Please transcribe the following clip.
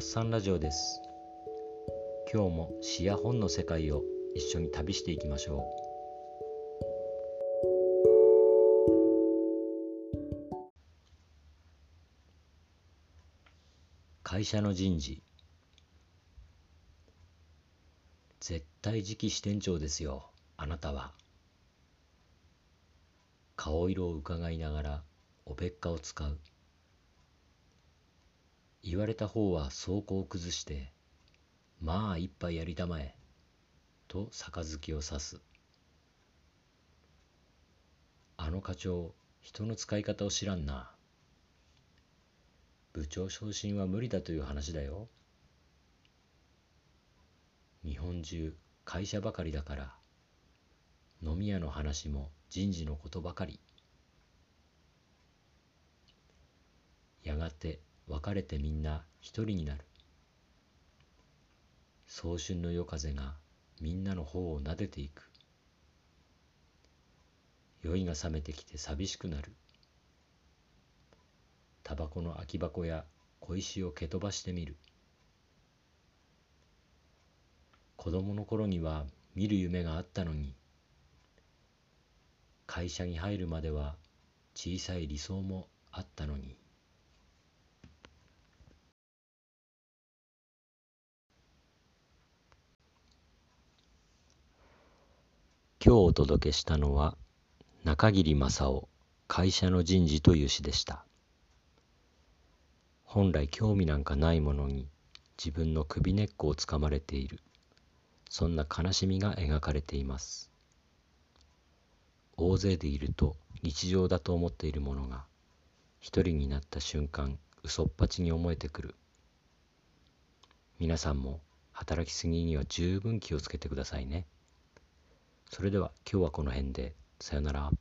さんラジオです。今日も詩や本の世界を一緒に旅していきましょう。会社の人事。絶対次期支店長ですよあなたは。顔色を伺いながらおべっかを使う。言われた方は走行を崩して「まあ一杯やりたまえ」と杯を指すあの課長人の使い方を知らんな部長昇進は無理だという話だよ日本中会社ばかりだから飲み屋の話も人事のことばかりやがて別れてみんな一人になる。早春の夜風がみんなの方を撫でていく。酔いが覚めてきて寂しくなる。タバコの空き箱や小石を蹴飛ばしてみる。子供の頃には見る夢があったのに会社に入るまでは小さい理想もあったのに。今日お届けしたのは中桐正夫会社の人事という詩でした。本来興味なんかないものに自分の首根っこをつかまれている。そんな悲しみが描かれています。大勢でいると日常だと思っているものが一人になった瞬間嘘っぱちに思えてくる。皆さんも働きすぎには十分気をつけてくださいね。それでは今日はこの辺でさよなら。